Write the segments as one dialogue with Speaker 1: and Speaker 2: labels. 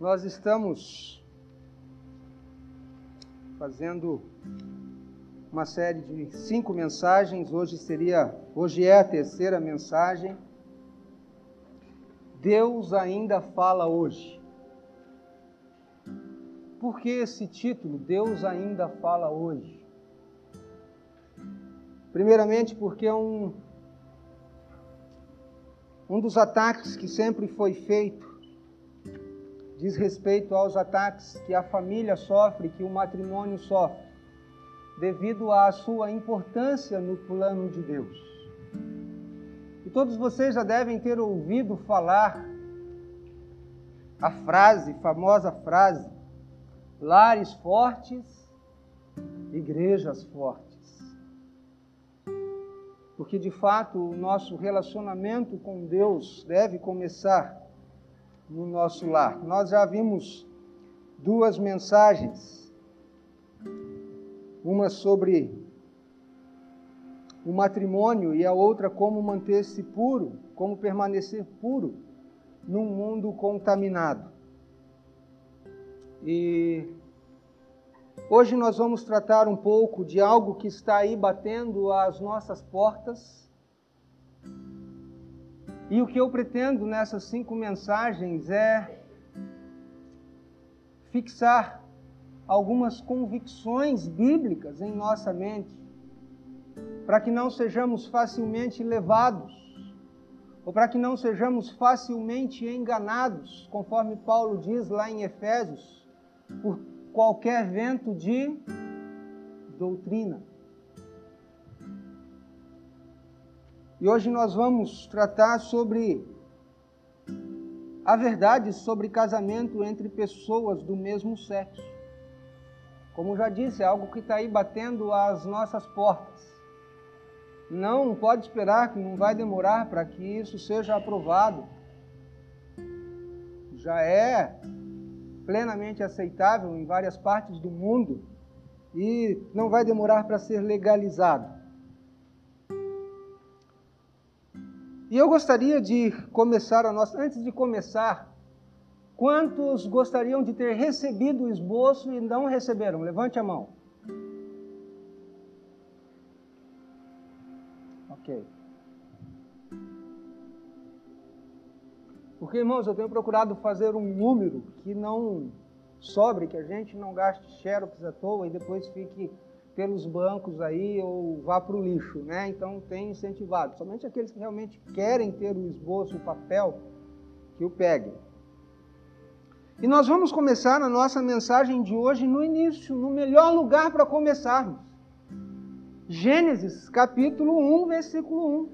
Speaker 1: Nós estamos fazendo uma série de cinco mensagens. Hoje seria, hoje é a terceira mensagem. Deus ainda fala hoje. Por que esse título? Deus ainda fala hoje. Primeiramente, porque é um, um dos ataques que sempre foi feito diz respeito aos ataques que a família sofre, que o matrimônio sofre, devido à sua importância no plano de Deus. E todos vocês já devem ter ouvido falar a frase, famosa frase, lares fortes, igrejas fortes. Porque de fato o nosso relacionamento com Deus deve começar no nosso lar. Nós já vimos duas mensagens. Uma sobre o matrimônio e a outra como manter-se puro, como permanecer puro num mundo contaminado. E hoje nós vamos tratar um pouco de algo que está aí batendo às nossas portas e o que eu pretendo nessas cinco mensagens é fixar algumas convicções bíblicas em nossa mente, para que não sejamos facilmente levados, ou para que não sejamos facilmente enganados, conforme Paulo diz lá em Efésios, por qualquer vento de doutrina. E hoje nós vamos tratar sobre a verdade sobre casamento entre pessoas do mesmo sexo. Como já disse, é algo que está aí batendo às nossas portas. Não pode esperar que não vai demorar para que isso seja aprovado. Já é plenamente aceitável em várias partes do mundo e não vai demorar para ser legalizado. E eu gostaria de começar a nossa. Antes de começar, quantos gostariam de ter recebido o esboço e não receberam? Levante a mão. Ok. Porque, irmãos, eu tenho procurado fazer um número que não sobre, que a gente não gaste xerox à toa e depois fique pelos bancos aí ou vá para o lixo, né? Então tem incentivado. Somente aqueles que realmente querem ter o esboço, o papel, que o peguem. E nós vamos começar a nossa mensagem de hoje no início, no melhor lugar para começarmos. Gênesis, capítulo 1, versículo 1.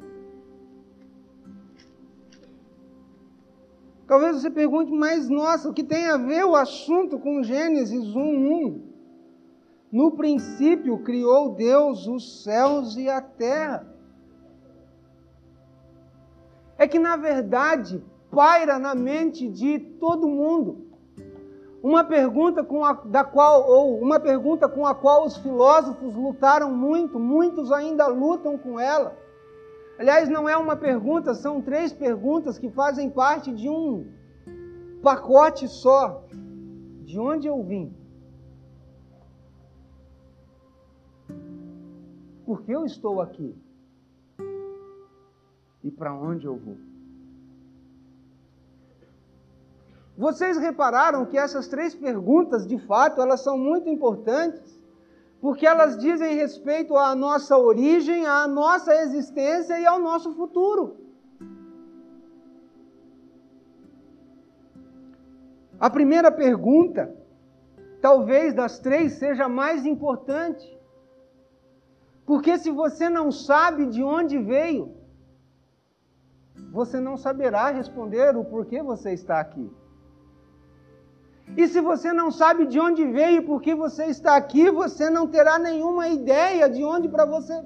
Speaker 1: Talvez você pergunte, mas nossa, o que tem a ver o assunto com Gênesis 1, 1? No princípio criou Deus os céus e a terra. É que na verdade paira na mente de todo mundo uma pergunta com a, da qual ou uma pergunta com a qual os filósofos lutaram muito, muitos ainda lutam com ela. Aliás, não é uma pergunta, são três perguntas que fazem parte de um pacote só. De onde eu vim? Por que eu estou aqui? E para onde eu vou? Vocês repararam que essas três perguntas, de fato, elas são muito importantes, porque elas dizem respeito à nossa origem, à nossa existência e ao nosso futuro. A primeira pergunta, talvez das três, seja a mais importante. Porque se você não sabe de onde veio, você não saberá responder o porquê você está aqui. E se você não sabe de onde veio e por que você está aqui, você não terá nenhuma ideia de onde para você,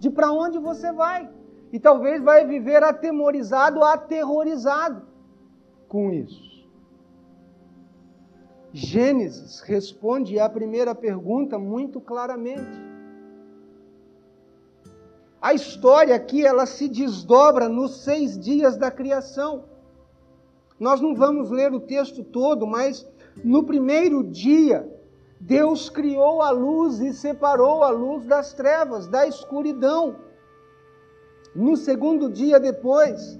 Speaker 1: de para onde você vai. E talvez vai viver atemorizado, aterrorizado com isso. Gênesis responde à primeira pergunta muito claramente. A história aqui ela se desdobra nos seis dias da criação. Nós não vamos ler o texto todo, mas no primeiro dia, Deus criou a luz e separou a luz das trevas, da escuridão. No segundo dia depois,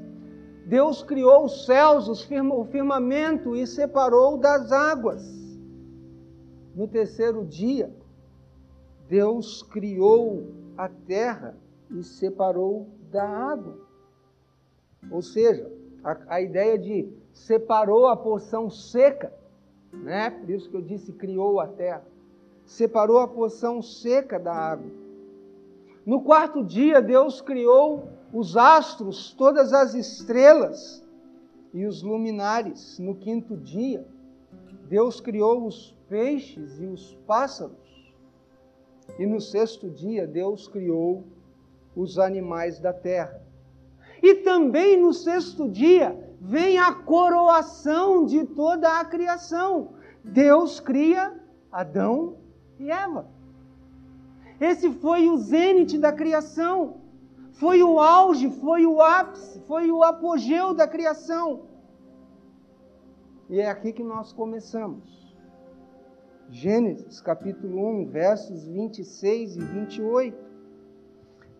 Speaker 1: Deus criou os céus, o firmamento e separou das águas. No terceiro dia, Deus criou a terra e separou da água. Ou seja, a, a ideia de separou a porção seca, né? Por isso que eu disse criou a terra. Separou a porção seca da água. No quarto dia, Deus criou os astros, todas as estrelas e os luminares. No quinto dia, Deus criou os peixes e os pássaros. E no sexto dia, Deus criou os animais da terra. E também no sexto dia vem a coroação de toda a criação. Deus cria Adão e Eva. Esse foi o zênite da criação. Foi o auge, foi o ápice, foi o apogeu da criação. E é aqui que nós começamos. Gênesis capítulo 1, versos 26 e 28.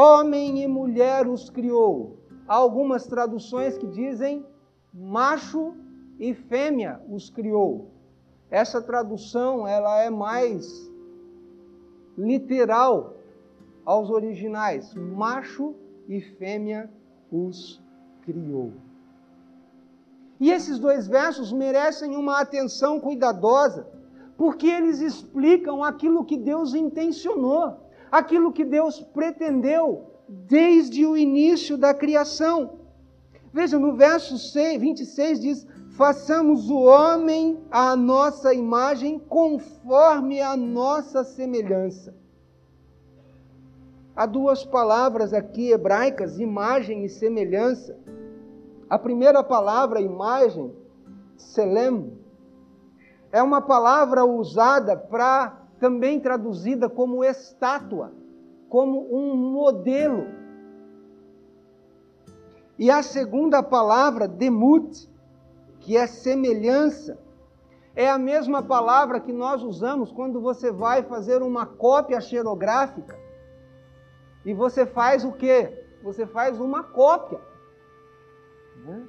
Speaker 1: Homem e mulher os criou. Há algumas traduções que dizem macho e fêmea os criou. Essa tradução ela é mais literal aos originais. Macho e fêmea os criou. E esses dois versos merecem uma atenção cuidadosa, porque eles explicam aquilo que Deus intencionou, aquilo que Deus pretendeu desde o início da criação. Veja, no verso 26 diz: Façamos o homem à nossa imagem, conforme a nossa semelhança. Há duas palavras aqui hebraicas, imagem e semelhança. A primeira palavra, imagem, selem, é uma palavra usada para também traduzida como estátua como um modelo. E a segunda palavra, demut, que é semelhança, é a mesma palavra que nós usamos quando você vai fazer uma cópia xerográfica. E você faz o quê? Você faz uma cópia. Né?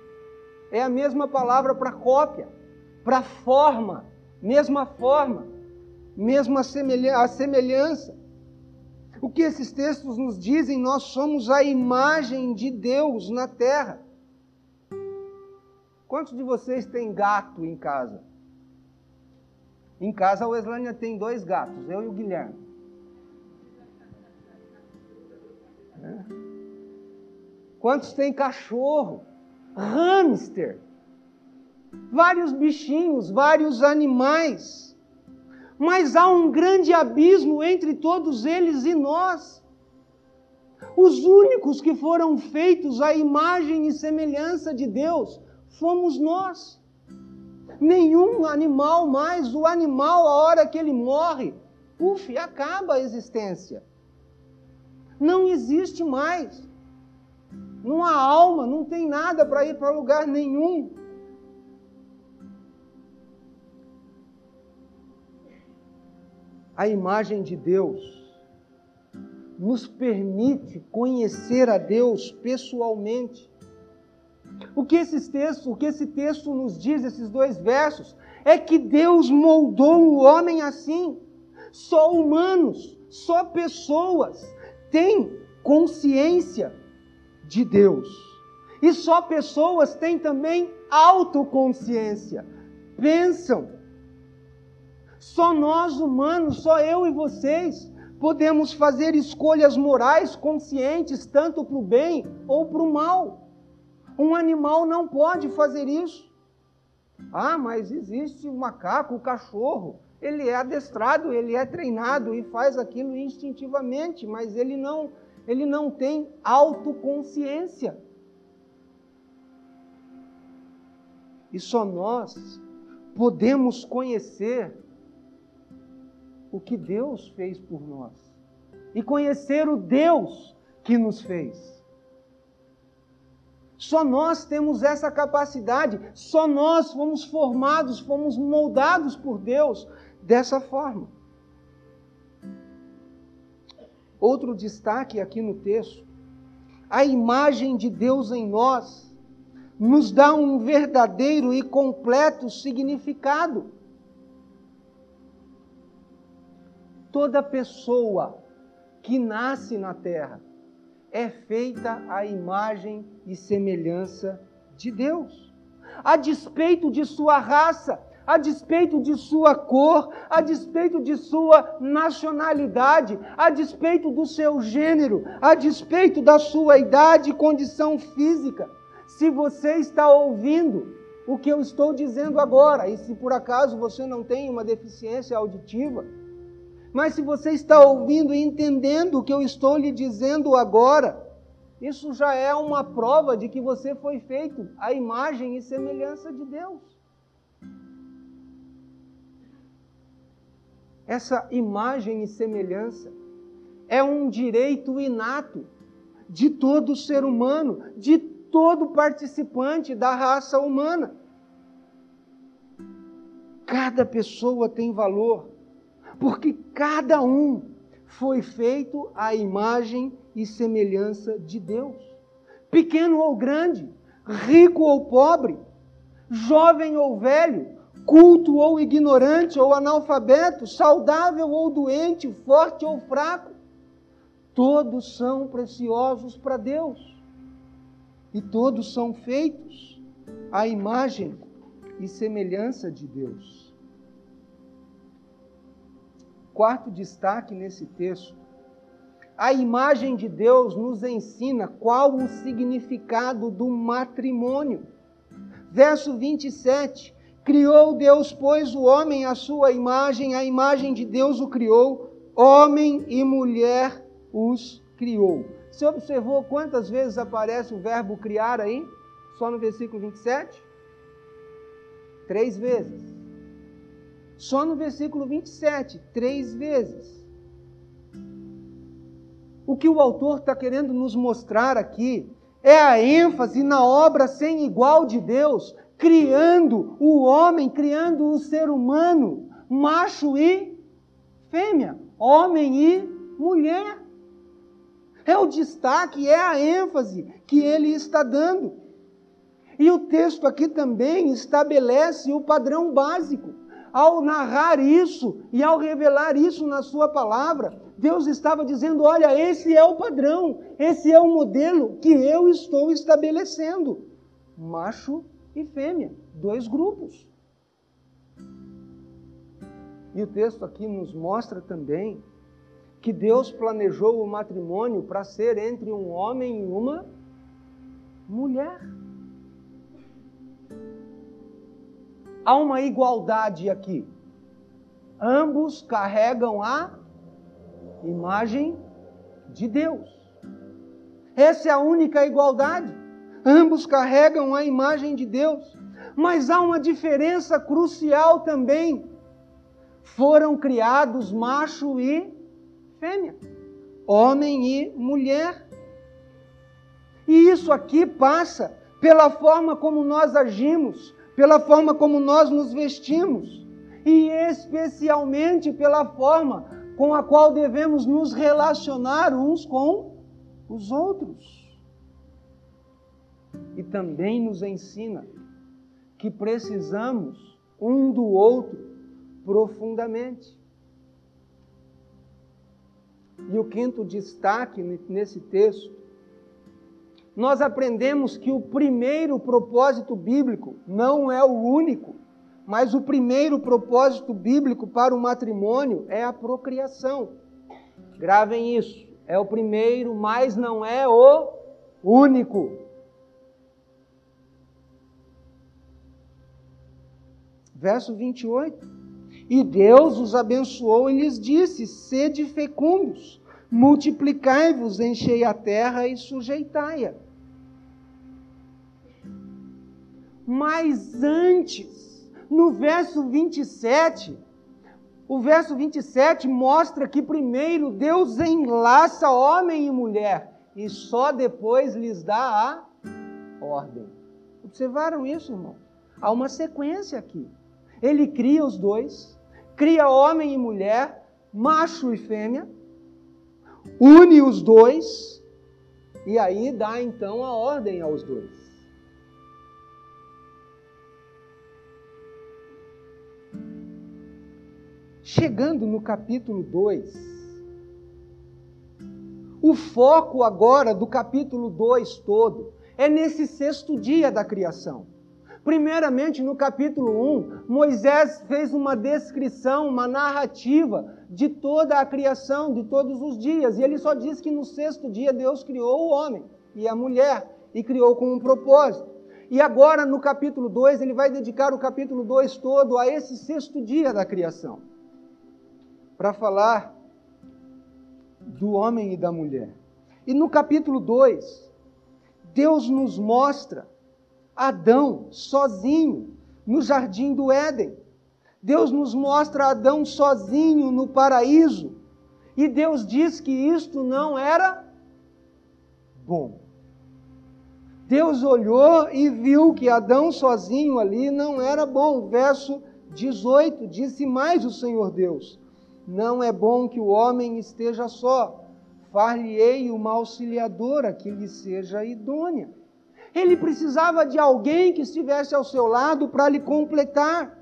Speaker 1: É a mesma palavra para cópia, para forma, mesma forma, mesma semelhança. O que esses textos nos dizem? Nós somos a imagem de Deus na terra. Quantos de vocês têm gato em casa? Em casa a Weslânia tem dois gatos, eu e o Guilherme. É. Quantos têm cachorro? Hamster? Vários bichinhos, vários animais mas há um grande abismo entre todos eles e nós. Os únicos que foram feitos à imagem e semelhança de Deus fomos nós. Nenhum animal mais, o animal, a hora que ele morre, uf, acaba a existência. Não existe mais. Não há alma, não tem nada para ir para lugar nenhum. A imagem de Deus, nos permite conhecer a Deus pessoalmente. O que esses textos, o que esse texto nos diz, esses dois versos, é que Deus moldou o homem assim. Só humanos, só pessoas têm consciência de Deus. E só pessoas têm também autoconsciência. Pensam, só nós humanos, só eu e vocês, podemos fazer escolhas morais conscientes, tanto para o bem ou para o mal. Um animal não pode fazer isso. Ah, mas existe o macaco, o cachorro. Ele é adestrado, ele é treinado e faz aquilo instintivamente, mas ele não, ele não tem autoconsciência. E só nós podemos conhecer o que Deus fez por nós e conhecer o Deus que nos fez. Só nós temos essa capacidade, só nós fomos formados, fomos moldados por Deus dessa forma. Outro destaque aqui no texto: a imagem de Deus em nós nos dá um verdadeiro e completo significado. Toda pessoa que nasce na terra é feita a imagem e semelhança de Deus. A despeito de sua raça, a despeito de sua cor, a despeito de sua nacionalidade, a despeito do seu gênero, a despeito da sua idade e condição física. Se você está ouvindo o que eu estou dizendo agora, e se por acaso você não tem uma deficiência auditiva, mas se você está ouvindo e entendendo o que eu estou lhe dizendo agora, isso já é uma prova de que você foi feito à imagem e semelhança de Deus. Essa imagem e semelhança é um direito inato de todo ser humano, de todo participante da raça humana. Cada pessoa tem valor porque cada um foi feito à imagem e semelhança de Deus. Pequeno ou grande, rico ou pobre, jovem ou velho, culto ou ignorante ou analfabeto, saudável ou doente, forte ou fraco, todos são preciosos para Deus. E todos são feitos à imagem e semelhança de Deus quarto destaque nesse texto. A imagem de Deus nos ensina qual o significado do matrimônio. Verso 27. Criou Deus, pois, o homem à sua imagem, a imagem de Deus o criou, homem e mulher os criou. Você observou quantas vezes aparece o verbo criar aí? Só no versículo 27? Três vezes. Só no versículo 27, três vezes. O que o autor está querendo nos mostrar aqui é a ênfase na obra sem igual de Deus, criando o homem, criando o ser humano, macho e fêmea, homem e mulher. É o destaque, é a ênfase que ele está dando. E o texto aqui também estabelece o padrão básico ao narrar isso e ao revelar isso na Sua palavra, Deus estava dizendo: olha, esse é o padrão, esse é o modelo que eu estou estabelecendo. Macho e fêmea, dois grupos. E o texto aqui nos mostra também que Deus planejou o matrimônio para ser entre um homem e uma mulher. Há uma igualdade aqui. Ambos carregam a imagem de Deus. Essa é a única igualdade. Ambos carregam a imagem de Deus. Mas há uma diferença crucial também. Foram criados macho e fêmea, homem e mulher. E isso aqui passa pela forma como nós agimos, pela forma como nós nos vestimos e especialmente pela forma com a qual devemos nos relacionar uns com os outros. E também nos ensina que precisamos um do outro profundamente. E o quinto destaque nesse texto nós aprendemos que o primeiro propósito bíblico não é o único, mas o primeiro propósito bíblico para o matrimônio é a procriação. Gravem isso. É o primeiro, mas não é o único. Verso 28. E Deus os abençoou e lhes disse: Sede fecundos, multiplicai-vos, enchei a terra e sujeitai-a. Mas antes, no verso 27, o verso 27 mostra que primeiro Deus enlaça homem e mulher e só depois lhes dá a ordem. Observaram isso, irmão? Há uma sequência aqui. Ele cria os dois, cria homem e mulher, macho e fêmea, une os dois e aí dá então a ordem aos dois. Chegando no capítulo 2, o foco agora do capítulo 2 todo é nesse sexto dia da criação. Primeiramente, no capítulo 1, Moisés fez uma descrição, uma narrativa de toda a criação, de todos os dias, e ele só diz que no sexto dia Deus criou o homem e a mulher, e criou com um propósito. E agora, no capítulo 2, ele vai dedicar o capítulo 2 todo a esse sexto dia da criação para falar do homem e da mulher. E no capítulo 2, Deus nos mostra Adão sozinho no jardim do Éden. Deus nos mostra Adão sozinho no paraíso. E Deus diz que isto não era bom. Deus olhou e viu que Adão sozinho ali não era bom. Verso 18: Disse mais o Senhor Deus: não é bom que o homem esteja só. Far-lhe-ei uma auxiliadora que lhe seja idônea. Ele precisava de alguém que estivesse ao seu lado para lhe completar.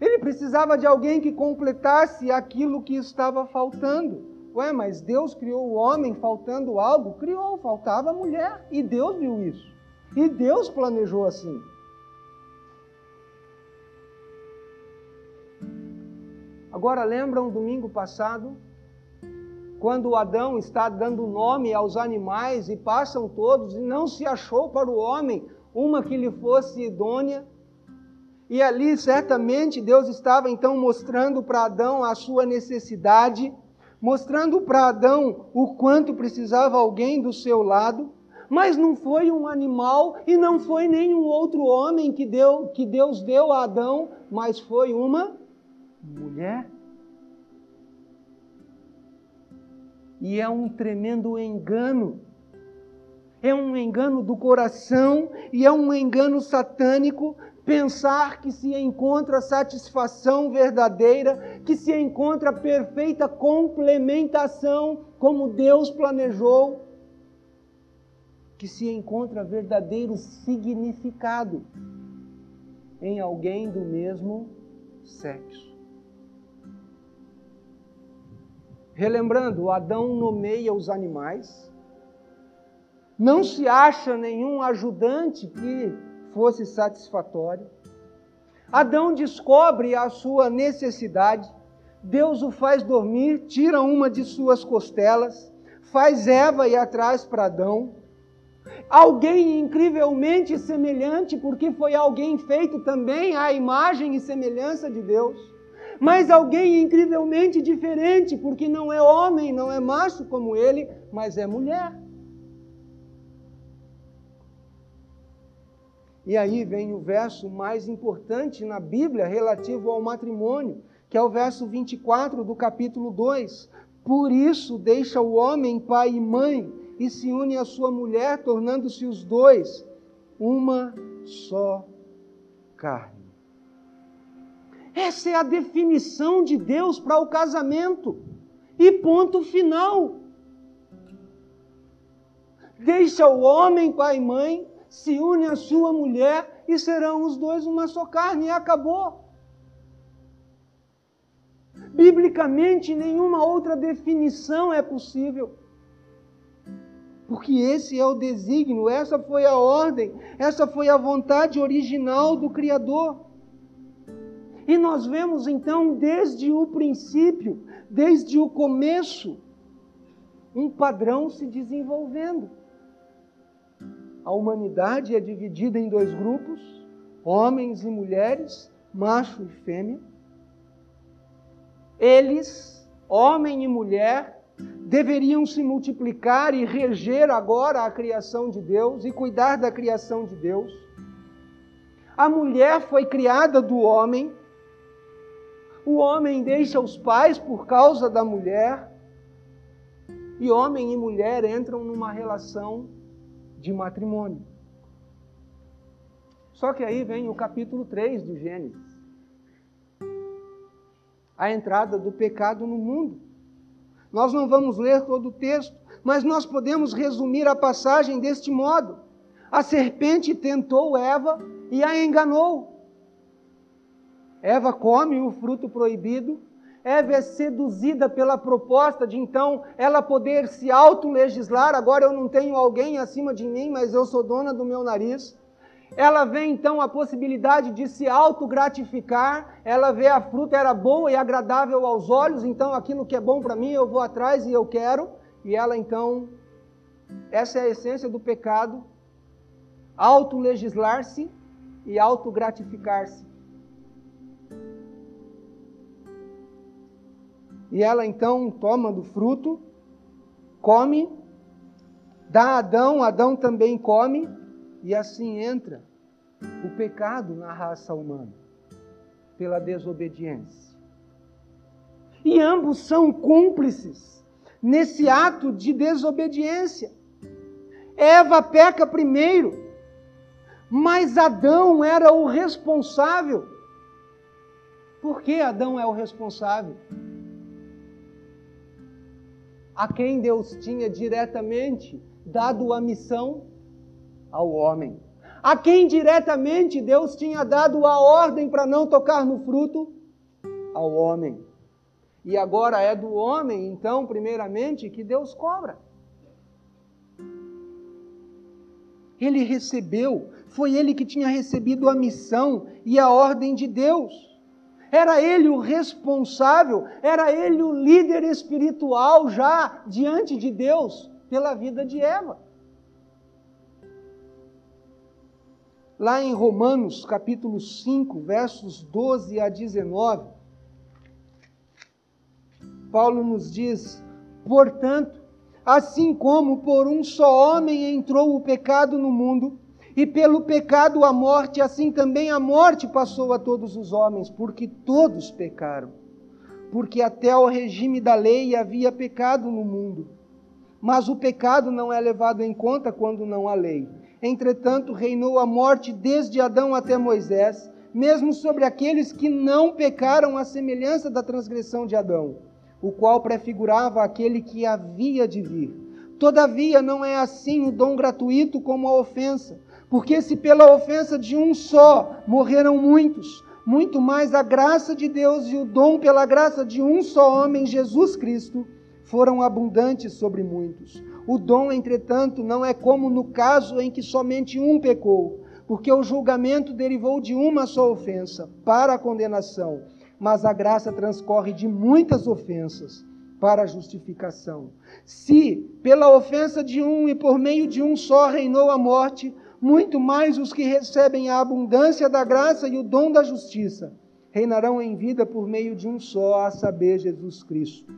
Speaker 1: Ele precisava de alguém que completasse aquilo que estava faltando. Ué, mas Deus criou o homem faltando algo? Criou, faltava a mulher. E Deus viu isso. E Deus planejou assim. Agora lembram domingo passado, quando Adão está dando nome aos animais e passam todos e não se achou para o homem uma que lhe fosse idônea? E ali certamente Deus estava então mostrando para Adão a sua necessidade, mostrando para Adão o quanto precisava alguém do seu lado, mas não foi um animal e não foi nenhum outro homem que, deu, que Deus deu a Adão, mas foi uma mulher. E é um tremendo engano. É um engano do coração e é um engano satânico pensar que se encontra satisfação verdadeira, que se encontra perfeita complementação como Deus planejou, que se encontra verdadeiro significado em alguém do mesmo sexo. Relembrando, Adão nomeia os animais, não se acha nenhum ajudante que fosse satisfatório. Adão descobre a sua necessidade, Deus o faz dormir, tira uma de suas costelas, faz Eva ir atrás para Adão. Alguém incrivelmente semelhante, porque foi alguém feito também à imagem e semelhança de Deus mas alguém incrivelmente diferente, porque não é homem, não é macho como ele, mas é mulher. E aí vem o verso mais importante na Bíblia relativo ao matrimônio, que é o verso 24 do capítulo 2. Por isso deixa o homem pai e mãe e se une à sua mulher, tornando-se os dois uma só carne. Essa é a definição de Deus para o casamento. E ponto final. Deixa o homem, pai e mãe, se une à sua mulher e serão os dois uma só carne. E acabou. Biblicamente, nenhuma outra definição é possível. Porque esse é o desígnio, essa foi a ordem, essa foi a vontade original do Criador. E nós vemos então, desde o princípio, desde o começo, um padrão se desenvolvendo. A humanidade é dividida em dois grupos, homens e mulheres, macho e fêmea. Eles, homem e mulher, deveriam se multiplicar e reger agora a criação de Deus e cuidar da criação de Deus. A mulher foi criada do homem. O homem deixa os pais por causa da mulher. E homem e mulher entram numa relação de matrimônio. Só que aí vem o capítulo 3 de Gênesis. A entrada do pecado no mundo. Nós não vamos ler todo o texto, mas nós podemos resumir a passagem deste modo: A serpente tentou Eva e a enganou. Eva come o fruto proibido. Eva é seduzida pela proposta de então ela poder se autolegislar. Agora eu não tenho alguém acima de mim, mas eu sou dona do meu nariz. Ela vê então a possibilidade de se autogratificar, ela vê a fruta era boa e agradável aos olhos, então aquilo que é bom para mim eu vou atrás e eu quero, e ela então, essa é a essência do pecado, autolegislar-se e autogratificar-se. E ela então toma do fruto, come, dá a Adão, Adão também come, e assim entra o pecado na raça humana, pela desobediência. E ambos são cúmplices nesse ato de desobediência. Eva peca primeiro, mas Adão era o responsável. Por que Adão é o responsável? A quem Deus tinha diretamente dado a missão ao homem, a quem diretamente Deus tinha dado a ordem para não tocar no fruto, ao homem. E agora é do homem, então, primeiramente, que Deus cobra. Ele recebeu, foi ele que tinha recebido a missão e a ordem de Deus. Era ele o responsável, era ele o líder espiritual já diante de Deus pela vida de Eva. lá em Romanos capítulo 5, versos 12 a 19, Paulo nos diz: portanto, assim como por um só homem entrou o pecado no mundo, e pelo pecado a morte, assim também a morte passou a todos os homens, porque todos pecaram. Porque até o regime da lei havia pecado no mundo. Mas o pecado não é levado em conta quando não há lei. Entretanto, reinou a morte desde Adão até Moisés, mesmo sobre aqueles que não pecaram à semelhança da transgressão de Adão, o qual prefigurava aquele que havia de vir. Todavia, não é assim o dom gratuito como a ofensa, porque se pela ofensa de um só morreram muitos, muito mais a graça de Deus e o dom pela graça de um só homem, Jesus Cristo, foram abundantes sobre muitos. O dom, entretanto, não é como no caso em que somente um pecou, porque o julgamento derivou de uma só ofensa, para a condenação, mas a graça transcorre de muitas ofensas para a justificação. Se, pela ofensa de um e por meio de um só reinou a morte, muito mais os que recebem a abundância da graça e o dom da justiça reinarão em vida por meio de um só, a saber, Jesus Cristo.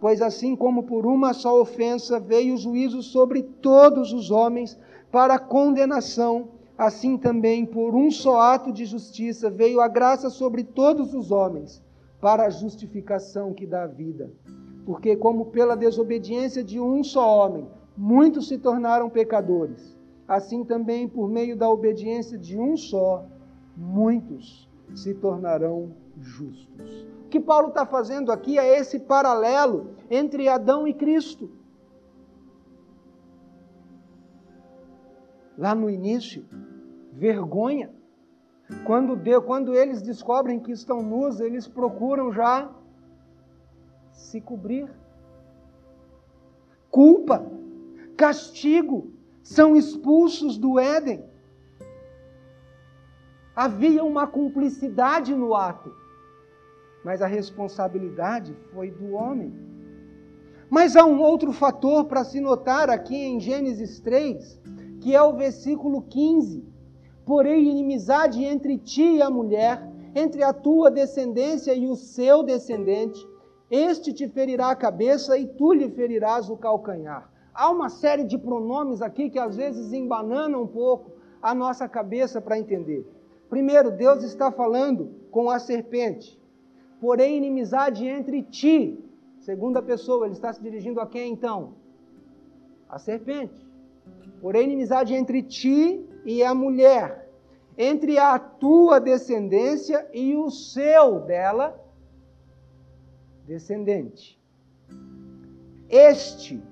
Speaker 1: Pois assim como por uma só ofensa veio o juízo sobre todos os homens para condenação, assim também por um só ato de justiça veio a graça sobre todos os homens para a justificação que dá vida. Porque como pela desobediência de um só homem muitos se tornaram pecadores, assim também por meio da obediência de um só muitos se tornarão justos. O que Paulo está fazendo aqui é esse paralelo entre Adão e Cristo. Lá no início, vergonha. Quando, Deus, quando eles descobrem que estão nus, eles procuram já se cobrir. Culpa, castigo, são expulsos do Éden. Havia uma cumplicidade no ato mas a responsabilidade foi do homem. Mas há um outro fator para se notar aqui em Gênesis 3, que é o versículo 15. Porém, inimizade entre ti e a mulher, entre a tua descendência e o seu descendente. Este te ferirá a cabeça e tu lhe ferirás o calcanhar. Há uma série de pronomes aqui que às vezes embananam um pouco a nossa cabeça para entender. Primeiro, Deus está falando com a serpente. Porém, inimizade entre ti. Segunda pessoa, ele está se dirigindo a quem então? A serpente. Porém, inimizade entre ti e a mulher, entre a tua descendência e o seu dela descendente. Este,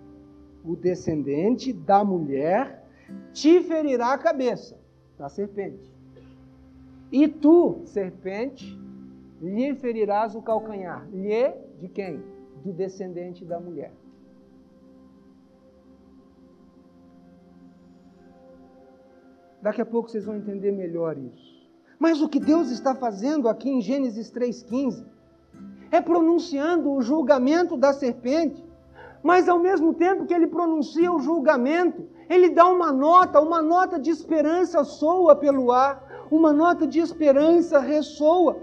Speaker 1: o descendente da mulher, te ferirá a cabeça da serpente. E tu, serpente, lhe ferirás o calcanhar. Lhe de quem? Do descendente da mulher. Daqui a pouco vocês vão entender melhor isso. Mas o que Deus está fazendo aqui em Gênesis 3,15 é pronunciando o julgamento da serpente, mas ao mesmo tempo que ele pronuncia o julgamento, ele dá uma nota, uma nota de esperança soa pelo ar, uma nota de esperança ressoa.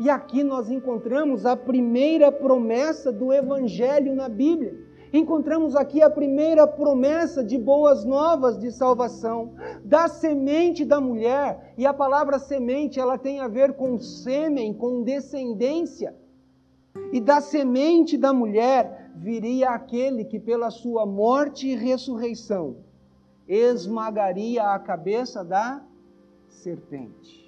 Speaker 1: E aqui nós encontramos a primeira promessa do Evangelho na Bíblia encontramos aqui a primeira promessa de boas novas de salvação, da semente da mulher, e a palavra semente ela tem a ver com sêmen, com descendência. E da semente da mulher viria aquele que pela sua morte e ressurreição esmagaria a cabeça da serpente.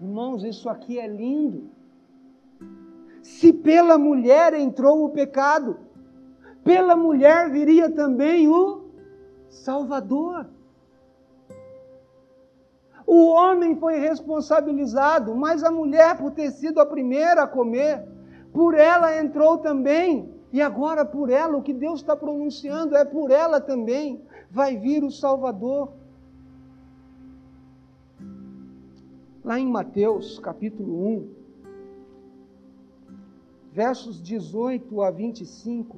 Speaker 1: Irmãos, isso aqui é lindo. Se pela mulher entrou o pecado, pela mulher viria também o Salvador. O homem foi responsabilizado, mas a mulher, por ter sido a primeira a comer, por ela entrou também. E agora, por ela, o que Deus está pronunciando é por ela também vai vir o Salvador. Lá em Mateus capítulo 1, versos 18 a 25,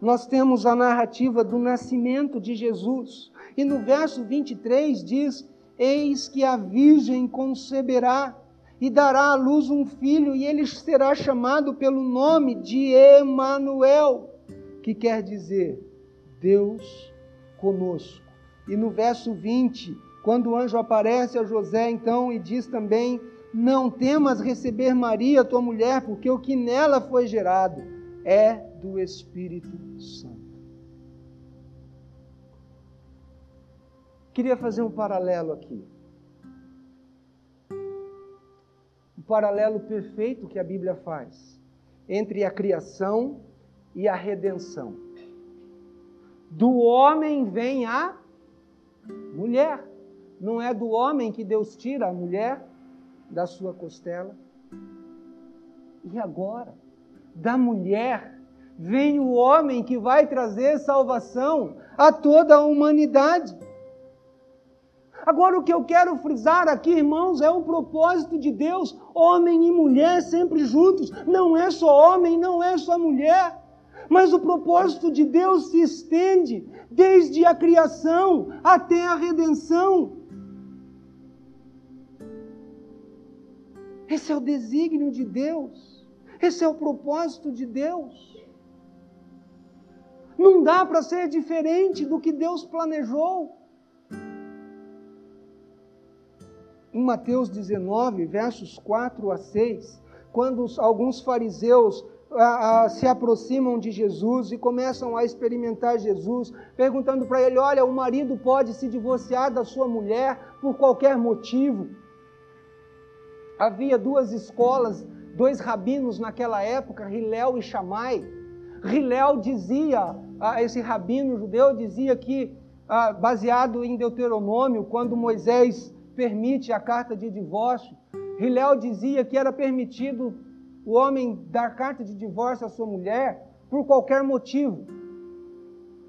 Speaker 1: nós temos a narrativa do nascimento de Jesus. E no verso 23 diz: Eis que a Virgem conceberá e dará à luz um filho, e ele será chamado pelo nome de Emanuel, que quer dizer Deus conosco. E no verso 20, quando o anjo aparece a José, então, e diz também: não temas receber Maria, tua mulher, porque o que nela foi gerado é do Espírito Santo. Queria fazer um paralelo aqui. O paralelo perfeito que a Bíblia faz entre a criação e a redenção. Do homem vem a mulher. Não é do homem que Deus tira a mulher, da sua costela. E agora, da mulher, vem o homem que vai trazer salvação a toda a humanidade. Agora, o que eu quero frisar aqui, irmãos, é o propósito de Deus, homem e mulher sempre juntos. Não é só homem, não é só mulher. Mas o propósito de Deus se estende desde a criação até a redenção. Esse é o desígnio de Deus. Esse é o propósito de Deus. Não dá para ser diferente do que Deus planejou. Em Mateus 19, versos 4 a 6, quando alguns fariseus se aproximam de Jesus e começam a experimentar Jesus, perguntando para ele: Olha, o marido pode se divorciar da sua mulher por qualquer motivo havia duas escolas, dois rabinos naquela época, Hilel e Shammai. Hilel dizia, esse rabino judeu dizia que, baseado em Deuteronômio, quando Moisés permite a carta de divórcio, Hilel dizia que era permitido o homem dar carta de divórcio à sua mulher por qualquer motivo.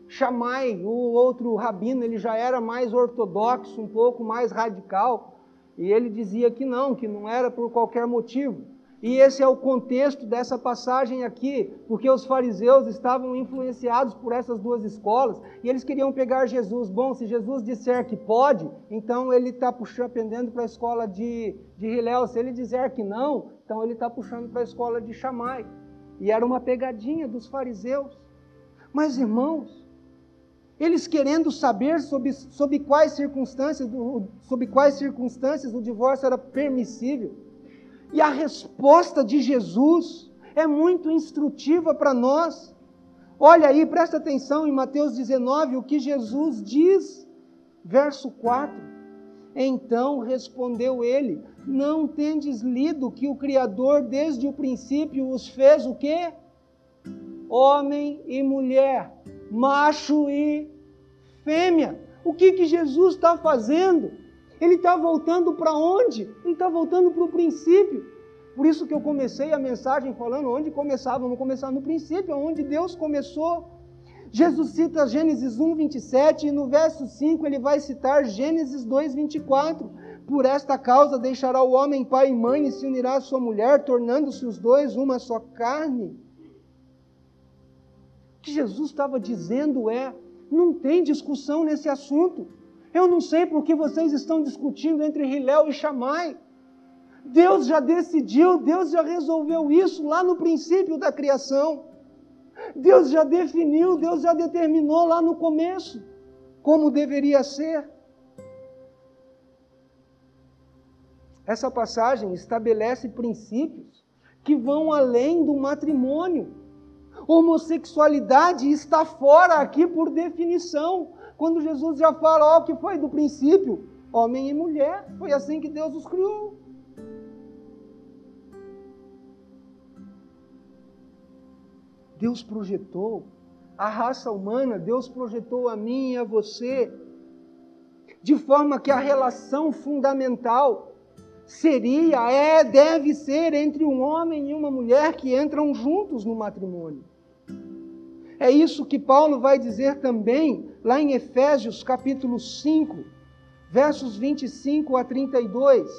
Speaker 1: Shammai, o outro rabino, ele já era mais ortodoxo, um pouco mais radical. E ele dizia que não, que não era por qualquer motivo. E esse é o contexto dessa passagem aqui, porque os fariseus estavam influenciados por essas duas escolas e eles queriam pegar Jesus. Bom, se Jesus disser que pode, então ele está puxando, pendendo para a escola de, de Hilel. Se ele dizer que não, então ele está puxando para a escola de Chamai. E era uma pegadinha dos fariseus. Mas, irmãos, eles querendo saber sobre, sobre, quais circunstâncias, sobre quais circunstâncias o divórcio era permissível. E a resposta de Jesus é muito instrutiva para nós. Olha aí, presta atenção em Mateus 19, o que Jesus diz, verso 4. Então respondeu ele: Não tendes lido que o Criador desde o princípio os fez o quê? Homem e mulher, macho e fêmea. O que, que Jesus está fazendo? Ele está voltando para onde? Ele está voltando para o princípio. Por isso que eu comecei a mensagem falando onde começava. Vamos começar no princípio, onde Deus começou. Jesus cita Gênesis 1, 27 e no verso 5 ele vai citar Gênesis 2, 24. Por esta causa deixará o homem pai e mãe e se unirá à sua mulher, tornando-se os dois uma só carne. O que Jesus estava dizendo é: não tem discussão nesse assunto. Eu não sei por que vocês estão discutindo entre Hilel e Shammai. Deus já decidiu, Deus já resolveu isso lá no princípio da criação. Deus já definiu, Deus já determinou lá no começo como deveria ser. Essa passagem estabelece princípios que vão além do matrimônio. Homossexualidade está fora aqui por definição. Quando Jesus já fala, ó, que foi do princípio? Homem e mulher. Foi assim que Deus os criou. Deus projetou a raça humana, Deus projetou a mim e a você, de forma que a relação fundamental seria, é, deve ser entre um homem e uma mulher que entram juntos no matrimônio. É isso que Paulo vai dizer também lá em Efésios capítulo 5, versos 25 a 32.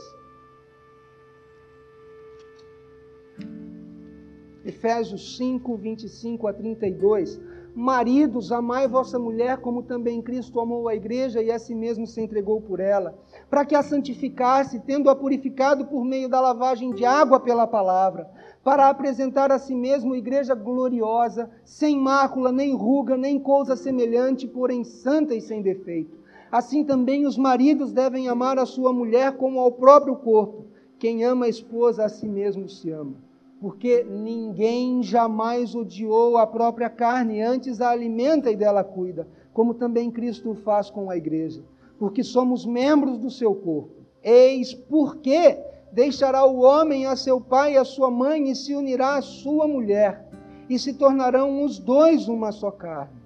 Speaker 1: Efésios 5, 25 a 32. Maridos, amai vossa mulher como também Cristo amou a igreja e a si mesmo se entregou por ela, para que a santificasse, tendo-a purificado por meio da lavagem de água pela palavra para apresentar a si mesmo igreja gloriosa, sem mácula, nem ruga, nem coisa semelhante, porém santa e sem defeito. Assim também os maridos devem amar a sua mulher como ao próprio corpo. Quem ama a esposa a si mesmo se ama. Porque ninguém jamais odiou a própria carne, antes a alimenta e dela cuida, como também Cristo faz com a igreja, porque somos membros do seu corpo. Eis porque Deixará o homem a seu pai e a sua mãe e se unirá à sua mulher, e se tornarão os dois uma só carne.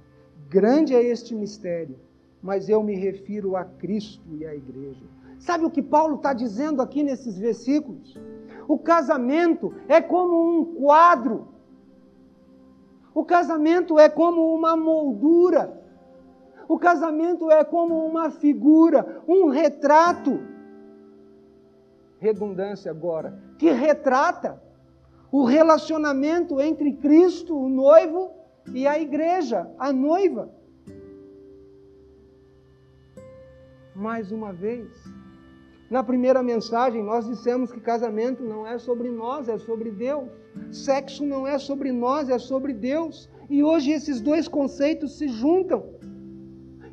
Speaker 1: Grande é este mistério, mas eu me refiro a Cristo e à igreja. Sabe o que Paulo está dizendo aqui nesses versículos? O casamento é como um quadro. O casamento é como uma moldura. O casamento é como uma figura, um retrato redundância agora, que retrata o relacionamento entre Cristo, o noivo, e a igreja, a noiva. Mais uma vez, na primeira mensagem, nós dissemos que casamento não é sobre nós, é sobre Deus. Sexo não é sobre nós, é sobre Deus. E hoje esses dois conceitos se juntam.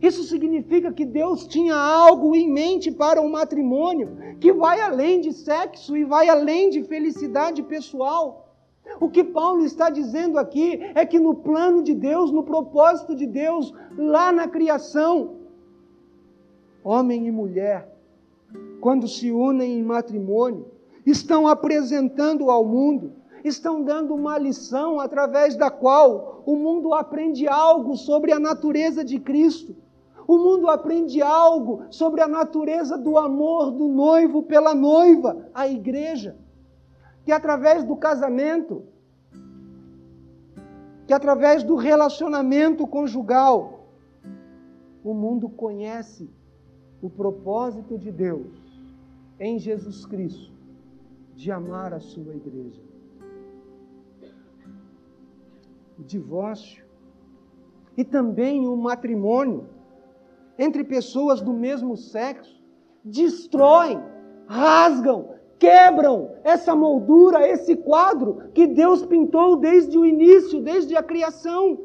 Speaker 1: Isso significa que Deus tinha algo em mente para o matrimônio que vai além de sexo e vai além de felicidade pessoal. O que Paulo está dizendo aqui é que no plano de Deus, no propósito de Deus, lá na criação, homem e mulher, quando se unem em matrimônio, estão apresentando ao mundo, estão dando uma lição através da qual o mundo aprende algo sobre a natureza de Cristo o mundo aprende algo sobre a natureza do amor do noivo pela noiva, a igreja. Que através do casamento, que através do relacionamento conjugal, o mundo conhece o propósito de Deus em Jesus Cristo de amar a sua igreja. O divórcio e também o matrimônio entre pessoas do mesmo sexo destroem, rasgam, quebram essa moldura, esse quadro que Deus pintou desde o início, desde a criação.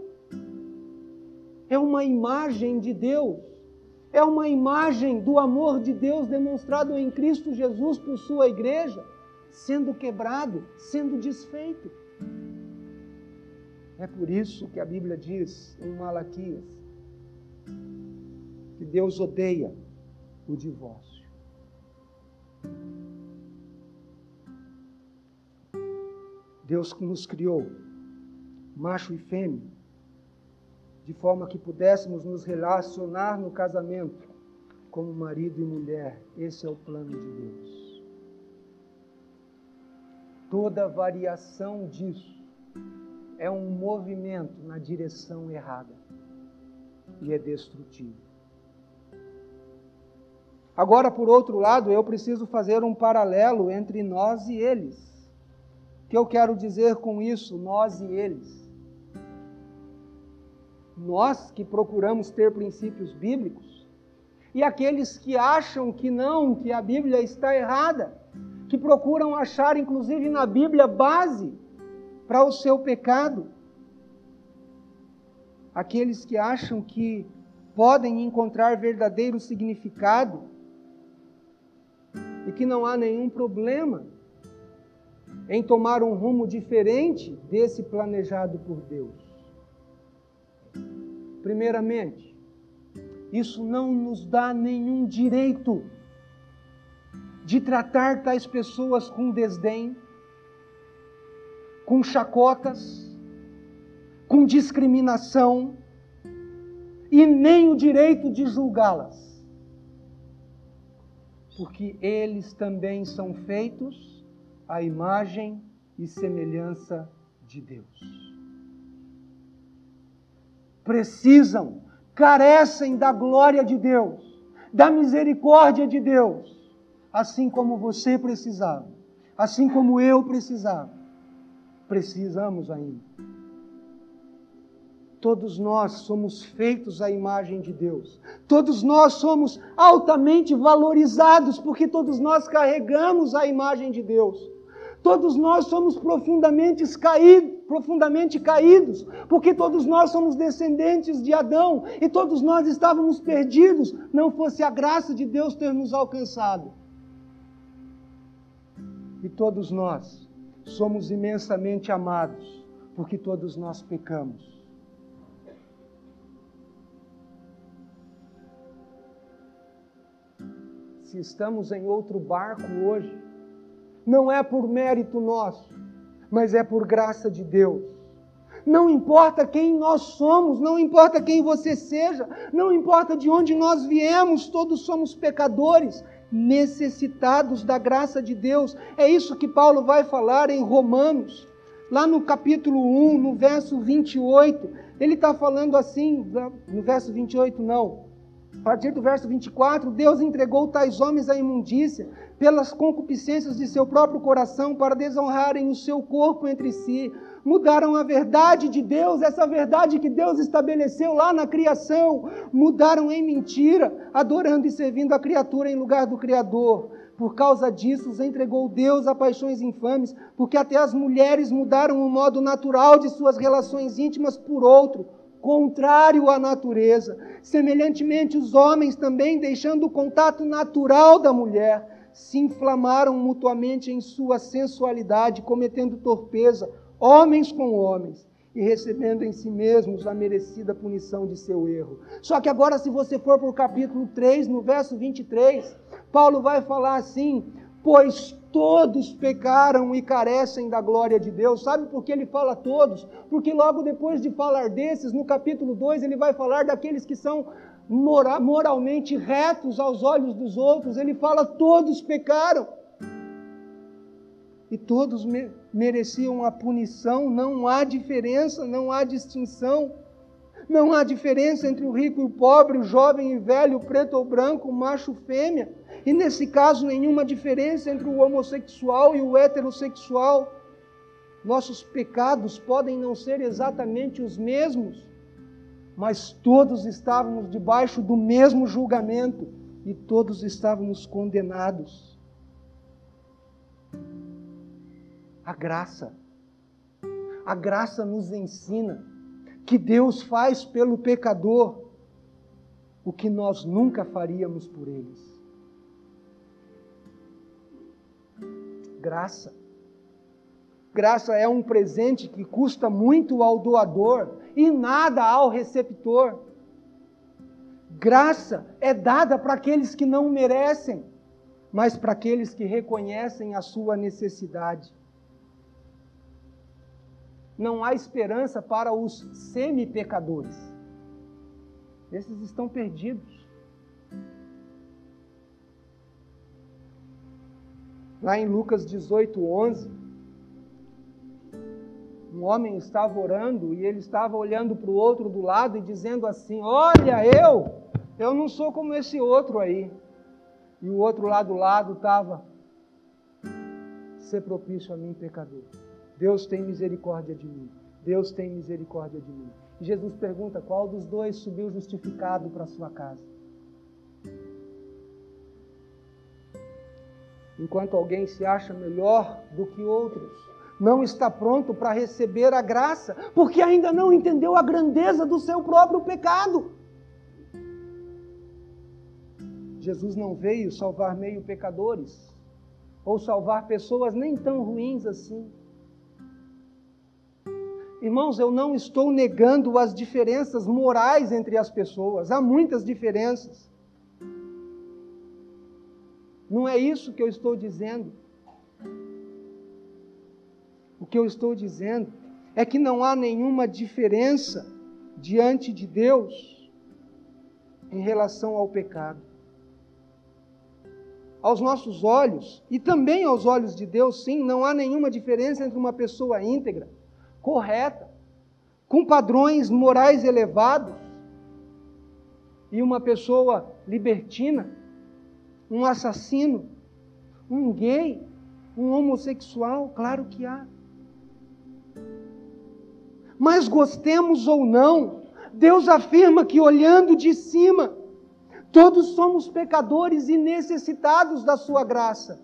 Speaker 1: É uma imagem de Deus, é uma imagem do amor de Deus demonstrado em Cristo Jesus por sua igreja, sendo quebrado, sendo desfeito. É por isso que a Bíblia diz em Malaquias que Deus odeia o divórcio. Deus nos criou, macho e fêmea, de forma que pudéssemos nos relacionar no casamento como marido e mulher. Esse é o plano de Deus. Toda variação disso é um movimento na direção errada e é destrutivo. Agora, por outro lado, eu preciso fazer um paralelo entre nós e eles. O que eu quero dizer com isso, nós e eles? Nós que procuramos ter princípios bíblicos e aqueles que acham que não, que a Bíblia está errada, que procuram achar, inclusive na Bíblia, base para o seu pecado. Aqueles que acham que podem encontrar verdadeiro significado e que não há nenhum problema em tomar um rumo diferente desse planejado por Deus. Primeiramente, isso não nos dá nenhum direito de tratar tais pessoas com desdém, com chacotas, com discriminação e nem o direito de julgá-las porque eles também são feitos à imagem e semelhança de Deus. Precisam, carecem da glória de Deus, da misericórdia de Deus, assim como você precisava, assim como eu precisava. Precisamos ainda. Todos nós somos feitos à imagem de Deus. Todos nós somos altamente valorizados porque todos nós carregamos a imagem de Deus. Todos nós somos profundamente caídos, profundamente caídos, porque todos nós somos descendentes de Adão e todos nós estávamos perdidos, não fosse a graça de Deus ter nos alcançado. E todos nós somos imensamente amados, porque todos nós pecamos. Se estamos em outro barco hoje, não é por mérito nosso, mas é por graça de Deus. Não importa quem nós somos, não importa quem você seja, não importa de onde nós viemos, todos somos pecadores, necessitados da graça de Deus. É isso que Paulo vai falar em Romanos, lá no capítulo 1, no verso 28. Ele está falando assim, no verso 28, não, a partir do verso 24, Deus entregou tais homens à imundícia pelas concupiscências de seu próprio coração para desonrarem o seu corpo entre si. Mudaram a verdade de Deus, essa verdade que Deus estabeleceu lá na criação. Mudaram em mentira, adorando e servindo a criatura em lugar do Criador. Por causa disso, os entregou Deus a paixões infames, porque até as mulheres mudaram o modo natural de suas relações íntimas por outro contrário à natureza. Semelhantemente, os homens também, deixando o contato natural da mulher, se inflamaram mutuamente em sua sensualidade, cometendo torpeza, homens com homens, e recebendo em si mesmos a merecida punição de seu erro. Só que agora, se você for para o capítulo 3, no verso 23, Paulo vai falar assim: Pois todos pecaram e carecem da glória de Deus. Sabe por que ele fala todos? Porque logo depois de falar desses, no capítulo 2, ele vai falar daqueles que são moralmente retos aos olhos dos outros. Ele fala: todos pecaram. E todos mereciam a punição, não há diferença, não há distinção. Não há diferença entre o rico e o pobre, o jovem e velho, o preto ou branco, o macho ou fêmea. e nesse caso nenhuma diferença entre o homossexual e o heterossexual. Nossos pecados podem não ser exatamente os mesmos, mas todos estávamos debaixo do mesmo julgamento e todos estávamos condenados. A graça, a graça nos ensina que Deus faz pelo pecador o que nós nunca faríamos por eles. Graça. Graça é um presente que custa muito ao doador e nada ao receptor. Graça é dada para aqueles que não merecem, mas para aqueles que reconhecem a sua necessidade. Não há esperança para os semi-pecadores. Esses estão perdidos. Lá em Lucas 18, 11, um homem estava orando e ele estava olhando para o outro do lado e dizendo assim: Olha, eu, eu não sou como esse outro aí. E o outro lá do lado estava: Ser propício a mim, pecador. Deus tem misericórdia de mim. Deus tem misericórdia de mim. E Jesus pergunta: qual dos dois subiu justificado para sua casa? Enquanto alguém se acha melhor do que outros, não está pronto para receber a graça, porque ainda não entendeu a grandeza do seu próprio pecado. Jesus não veio salvar meio pecadores, ou salvar pessoas nem tão ruins assim. Irmãos, eu não estou negando as diferenças morais entre as pessoas, há muitas diferenças. Não é isso que eu estou dizendo. O que eu estou dizendo é que não há nenhuma diferença diante de Deus em relação ao pecado. Aos nossos olhos, e também aos olhos de Deus, sim, não há nenhuma diferença entre uma pessoa íntegra correta, com padrões morais elevados, e uma pessoa libertina, um assassino, um gay, um homossexual, claro que há. Mas gostemos ou não, Deus afirma que olhando de cima, todos somos pecadores e necessitados da Sua graça.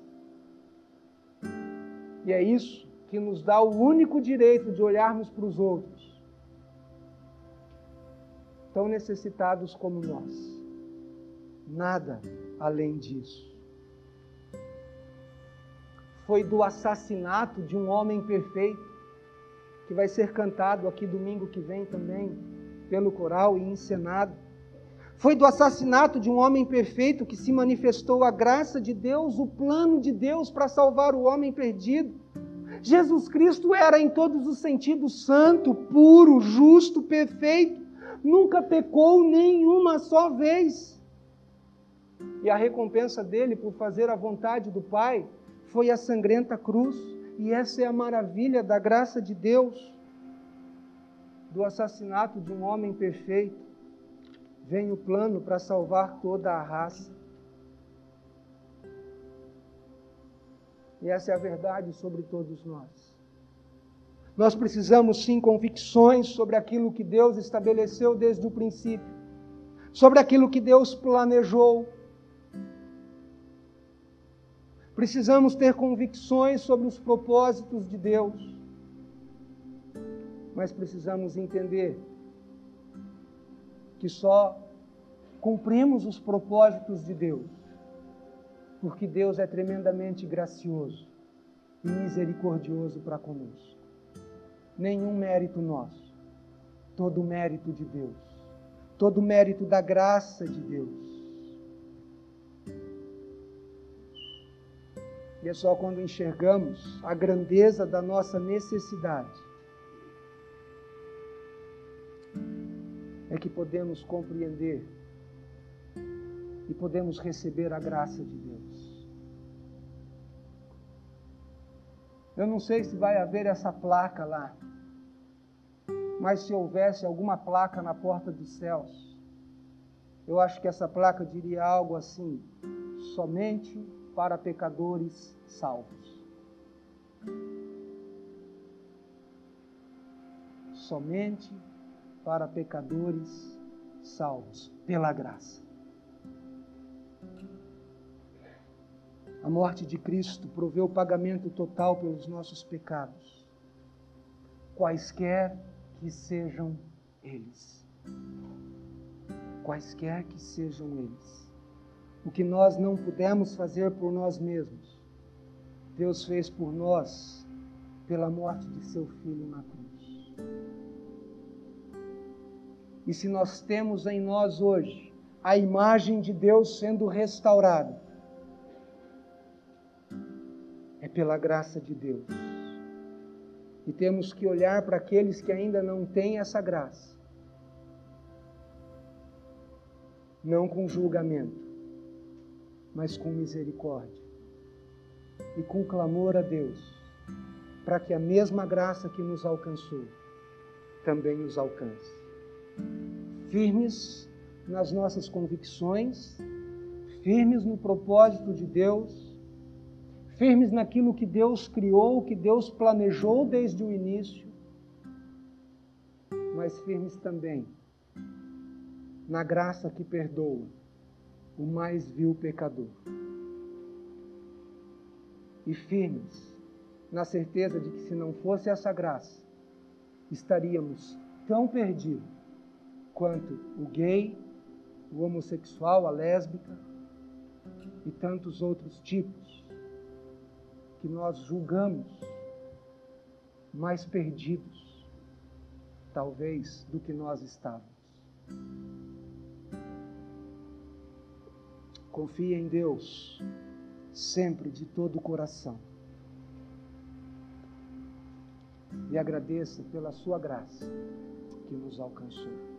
Speaker 1: E é isso que nos dá o único direito de olharmos para os outros, tão necessitados como nós. Nada além disso. Foi do assassinato de um homem perfeito, que vai ser cantado aqui domingo que vem também, pelo coral e encenado. Foi do assassinato de um homem perfeito que se manifestou a graça de Deus, o plano de Deus para salvar o homem perdido. Jesus Cristo era em todos os sentidos santo, puro, justo, perfeito, nunca pecou nenhuma só vez. E a recompensa dele por fazer a vontade do Pai foi a sangrenta cruz, e essa é a maravilha da graça de Deus. Do assassinato de um homem perfeito, vem o plano para salvar toda a raça. E essa é a verdade sobre todos nós. Nós precisamos sim convicções sobre aquilo que Deus estabeleceu desde o princípio, sobre aquilo que Deus planejou. Precisamos ter convicções sobre os propósitos de Deus, mas precisamos entender que só cumprimos os propósitos de Deus porque Deus é tremendamente gracioso e misericordioso para conosco. Nenhum mérito nosso, todo mérito de Deus, todo mérito da graça de Deus. E é só quando enxergamos a grandeza da nossa necessidade é que podemos compreender e podemos receber a graça de Deus. Eu não sei se vai haver essa placa lá, mas se houvesse alguma placa na porta dos céus, eu acho que essa placa diria algo assim: somente para pecadores salvos. Somente para pecadores salvos pela graça. A morte de Cristo proveu o pagamento total pelos nossos pecados, quaisquer que sejam eles. Quaisquer que sejam eles. O que nós não pudemos fazer por nós mesmos, Deus fez por nós pela morte de seu filho na cruz. E se nós temos em nós hoje a imagem de Deus sendo restaurada, pela graça de Deus. E temos que olhar para aqueles que ainda não têm essa graça, não com julgamento, mas com misericórdia e com clamor a Deus, para que a mesma graça que nos alcançou também nos alcance. Firmes nas nossas convicções, firmes no propósito de Deus, firmes naquilo que Deus criou, que Deus planejou desde o início, mas firmes também na graça que perdoa o mais vil pecador. E firmes na certeza de que se não fosse essa graça, estaríamos tão perdidos quanto o gay, o homossexual, a lésbica e tantos outros tipos que nós julgamos mais perdidos, talvez, do que nós estávamos. Confie em Deus, sempre de todo o coração. E agradeça pela sua graça que nos alcançou.